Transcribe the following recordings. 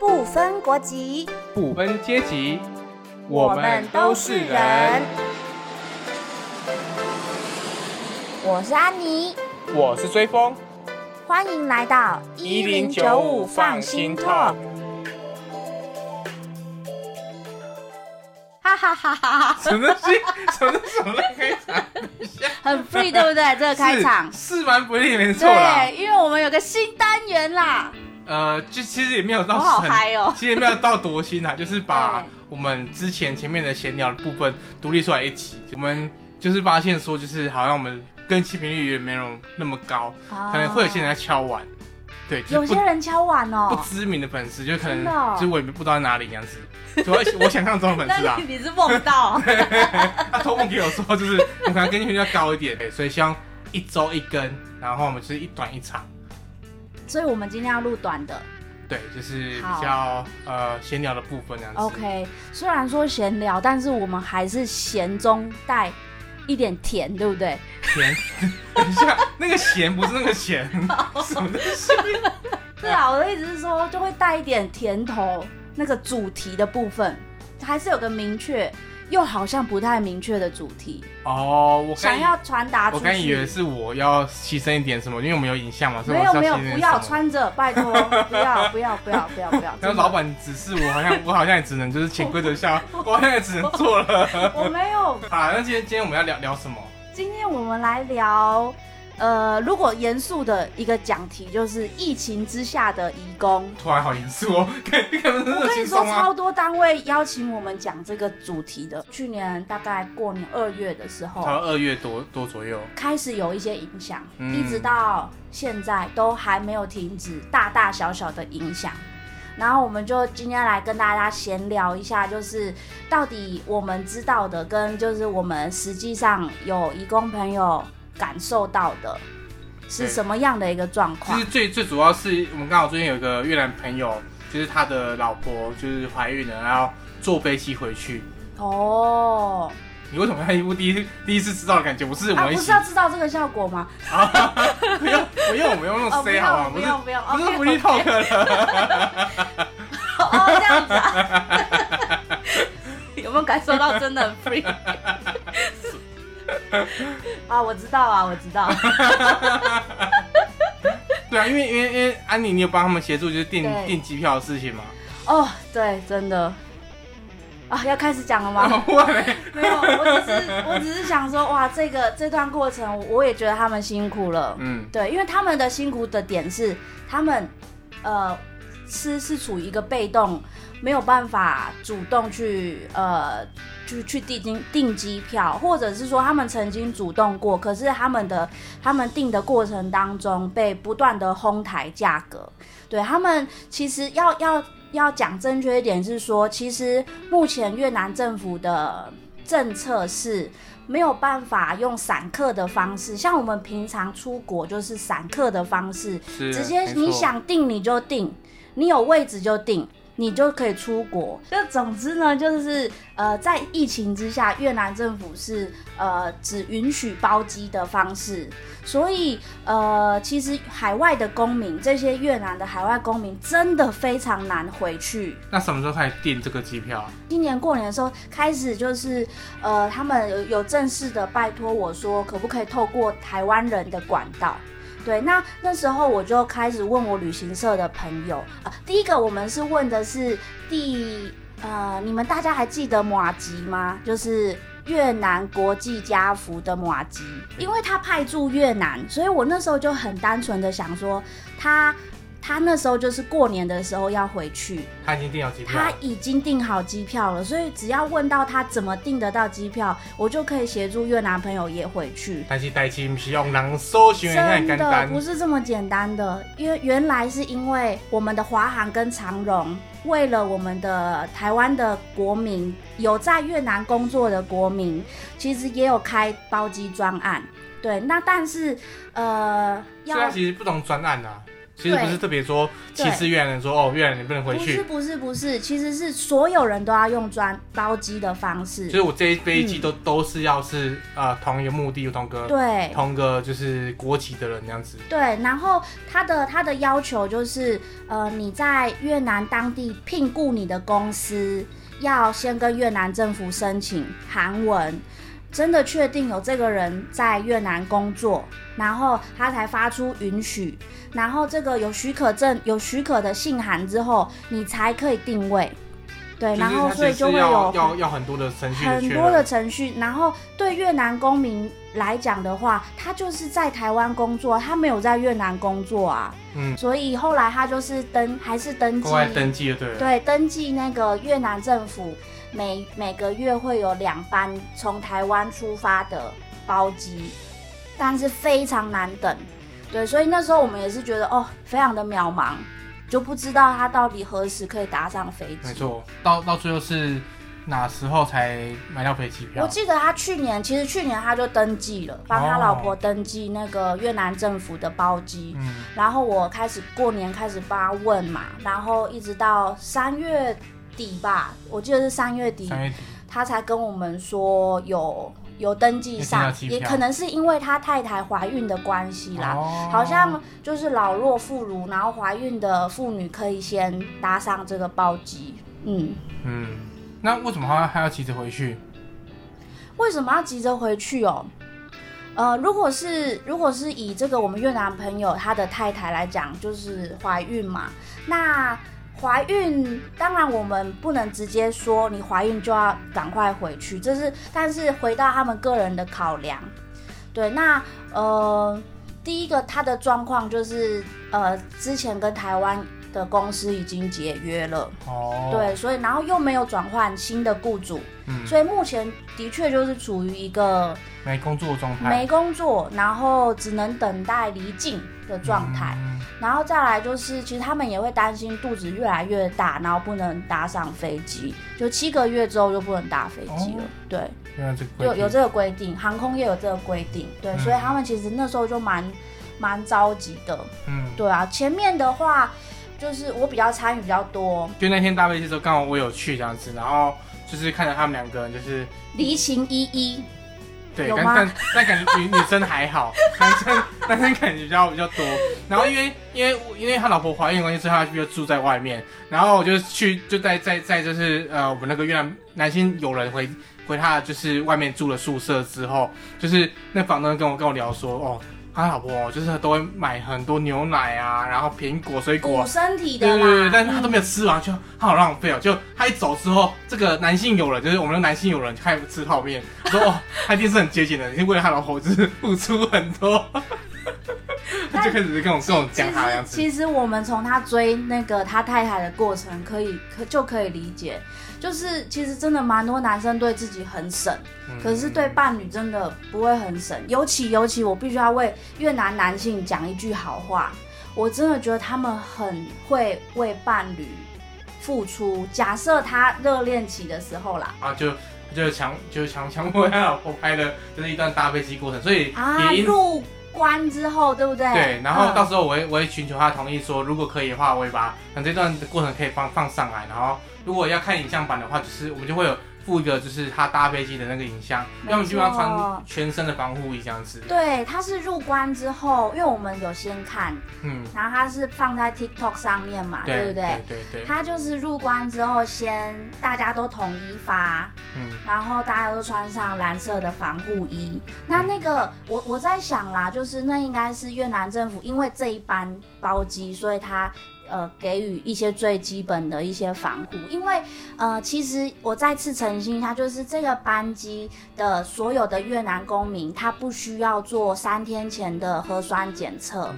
不分国籍，不分阶级，我们都是人。我是安妮，我是追风，欢迎来到一零九五放心 talk。哈哈哈哈哈！什么东西？什么什么开场？很 free 对不对？这个开场是是蛮不利，没错啦。对，因为我们有个新单元啦。呃，就其实也没有到很嗨哦 其实也没有到多新啊，就是把我们之前前面的闲聊的部分独立出来一起。我们就是发现说，就是好像我们更新频率也没有那么高，可能会有些人在敲碗，对，就是有些人敲碗哦不哦。知名的粉丝，就可能哦就是我也不知道在哪里这样子。主要我想象中的粉丝啊，你你是梦到？他托梦给我说，就是我可能更新频率要高一点，对所以希望一周一更，然后我们就是一短一长，所以我们今天要录短的。对，就是比较呃闲聊的部分这样子。OK，虽然说闲聊，但是我们还是咸中带一点甜，对不对？甜，等一下，那个咸不是那个咸，什么东西？对啊，我的意思是说，就会带一点甜头，那个主题的部分还是有个明确，又好像不太明确的主题，哦，我想要传达。我刚以为是我要牺牲一点什么，因为我们有影像嘛，没有没有，不要。穿着，拜托，不要不要不要不要不要。然 真的后老板指示我，好像 我好像也只能就是潜规则下，我好像也只能做了。我没有。好，那今天今天我们要聊聊什么？今天我们来聊，呃，如果严肃的一个讲题就是疫情之下的移工。突然好严肃哦，我跟你说。超多单位邀请我们讲这个主题的。去年大概过年二月的时候，二月多多左右，开始有一些影响，嗯一直到现在都还没有停止大大小小的影响。然后我们就今天来跟大家闲聊一下，就是到底我们知道的跟就是我们实际上有义工朋友感受到的是什么样的一个状况其实？最最主要是我们刚好最近有一个越南朋友，就是他的老婆就是怀孕了，然后坐飞机回去。哦，你为什么要一部第一第一次知道的感觉？不是我啊，们不是要知道这个效果吗？不用不用，我们用那哦，种不好吗？用，不用，不用，不是福利 OK talk 了。哦，这样子啊？有没有感受到真的很 free？啊，我知道啊，我知道。对啊，因为因为因为安妮，你有帮他们协助就是订对订机票的事情嘛？哦，对，真的。啊，要开始讲了吗？没有，我只是我只是想说，哇，这个这段过程，我也觉得他们辛苦了。嗯，对，因为他们的辛苦的点是，他们呃是是处于一个被动，没有办法主动去呃去去订订订机票，或者是说他们曾经主动过，可是他们的他们订的过程当中被不断的哄抬价格。对他们其实要要要讲正确一点是说，其实目前越南政府的政策是没有办法用散客的方式，像我们平常出国就是散客的方式，直接你想订你就订，你有位置就订。你就可以出国。就总之呢，就是呃，在疫情之下，越南政府是呃只允许包机的方式，所以呃，其实海外的公民，这些越南的海外公民真的非常难回去。那什么时候开始订这个机票？今年过年的时候开始，就是呃，他们有有正式的拜托我说，可不可以透过台湾人的管道。对，那那时候我就开始问我旅行社的朋友啊、第一个我们是问的是第呃，你们大家还记得马吉吗？就是越南国际家福的马吉，因为他派驻越南，所以我那时候就很单纯的想说，他他那时候就是过年的时候要回去，他已经订好机票了，他已经订好机票了，所以只要问到他怎么订得到机票，我就可以协助越南朋友也回去。但是代金不是用人搜寻很真的不，是这么简单的，因为原来是因为我们的华航跟长荣为了我们的台湾的国民，有在越南工作的国民，其实也有开包机专案。对，那但是呃，要其实不同专案啊，其实不是特别说歧视越南人说哦越南人不能回去，不是不是不是，其实是所有人都要用专包机的方式。就是我这一飞机都、都是要是呃同一个目的同个对同个就是国籍的人这样子。对，然后他的他的要求就是呃你在越南当地聘雇你的公司，要先跟越南政府申请韩文。真的确定有这个人在越南工作，然后他才发出允许，然后这个有许可证、有许可的信函之后，你才可以定位。对，然后所以就会有要要很多的程序，很多的程序。然后对越南公民来讲的话，他就是在台湾工作，他没有在越南工作啊。嗯，所以后来他就是登还是登记，登记对对，登记那个越南政府。每每个月会有两班从台湾出发的包机，但是非常难等，对，所以那时候我们也是觉得哦，非常的渺茫，就不知道他到底何时可以搭上飞机。没错，到到最后是哪时候才买到飞机票？我记得他去年，其实去年他就登记了，帮他老婆登记那个越南政府的包机，嗯，然后我开始过年开始帮他问嘛，然后一直到三月。底吧，我记得是三月底，他才跟我们说有有登记上，也可能是因为他太太怀孕的关系啦，好像就是老弱妇孺，然后怀孕的妇女可以先搭上这个包机。嗯嗯，那为什么他还要急着回去？为什么要急着回去哦？呃，如果是如果是以这个我们越南朋友他的太太来讲，就是怀孕嘛，那。怀孕，当然我们不能直接说你怀孕就要赶快回去，这是，但是回到他们个人的考量，对，那呃，第一个他的状况就是，呃，之前跟台湾的公司已经解约了，哦，对，所以然后又没有转换新的雇主，嗯，所以目前的确就是处于一个没工作状态，没工作，然后只能等待离境的状态。然后再来就是，其实他们也会担心肚子越来越大，然后不能搭上飞机，就七个月之后就不能搭飞机了。对，有有这个规定，航空业有这个规定。对，所以他们其实那时候就蛮蛮着急的。嗯，对啊，前面的话就是我比较参与比较多，就那天搭飞机的时候刚好我有去这样子，然后就是看着他们两个人就是离情依依。对，但但但感觉女女生还好，男生男生感觉比较比较多。然后因为因为因为他老婆怀孕关系，所以他就住在外面。然后我就去就在在在就是呃我们那个越南男性友人回回他就是外面住了宿舍之后，就是那房东跟我跟我聊说哦。他老婆就是都会买很多牛奶啊，然后苹果、水果，补身体的对对对，但是他都没有吃完，就他好浪费哦。就他一走之后，这个男性友人，就是我们的男性友人，开始吃泡面，说哦，他一定是很节俭的，因为为了他老婆就是付出很多。他就开始跟我跟我讲他的样子。其实我们从他追那个他太太的过程，可以可就可以理解。就是其实真的蛮多男生对自己很省，可是对伴侣真的不会很省。尤其尤其我必须要为越南男性讲一句好话，我真的觉得他们很会为伴侣付出。假设他热恋期的时候啦，啊就就强就强强迫他老婆拍的就是一段搭飞机过程，所以啊入关之后对不对？对，然后到时候我会我会寻求他同意，说如果可以的话，我会把那这段的过程可以放放上来，然后。如果要看影像版的话，就是我们就会有附一个，就是他搭飞机的那个影像，要么就要穿全身的防护衣这样子。对，他是入关之后，因为我们有先看，嗯，然后他是放在 TikTok 上面嘛，对不对？对对。他就是入关之后，先大家都统一发，嗯，然后大家都穿上蓝色的防护衣。那那个，我我在想啦，就是那应该是越南政府，因为这一班包机，所以他。呃，给予一些最基本的一些防护，因为呃，其实我再次澄清一下，就是这个班机的所有的越南公民，他不需要做三天前的核酸检测。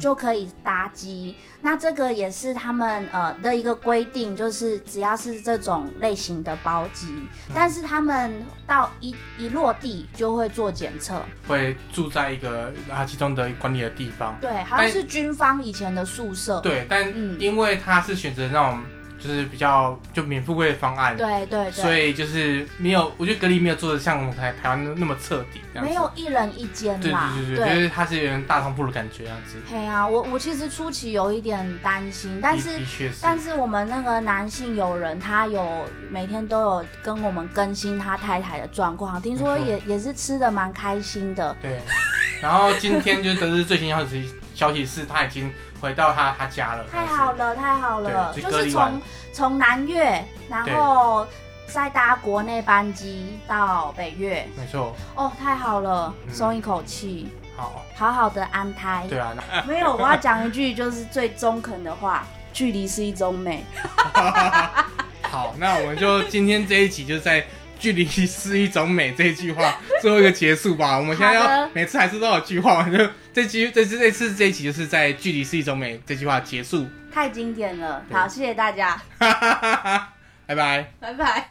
就可以搭机，那这个也是他们呃的一个规定，就是只要是这种类型的包机，但是他们到一一落地就会做检测，会住在一个垃圾中的管理的地方，对，好像是军方以前的宿舍，对，但因为他是选择那种就是比较就免付费的方案，对对对，所以就是没有，我觉得隔离没有做的像我们台台湾那么彻底，没有一人一间对啦，对对对，就是它是有点大通铺的感觉，这样子。对啊，我我其实初期有一点担心，但是是，但是我们那个男性友人，他有每天都有跟我们更新他太太的状况，听说也也是吃的蛮开心的。对。然后今天就得知最新消息，消息是他已经回到他他家了，太好了，太好了！就是从从南越，然后再搭国内班机到北越，没错，哦，太好了，嗯。松一口气，好，好好的安胎。对啊，没有，我要讲一句就是最中肯的话：距离是一种美。好，那我们就今天这一集就在“距离是一种美”这一句话最后一个结束吧。我们现在要每次还是都有句话，就这期这次这次这一集就是在“距离是一种美”这句话结束。太经典了，好，谢谢大家，拜拜。拜拜。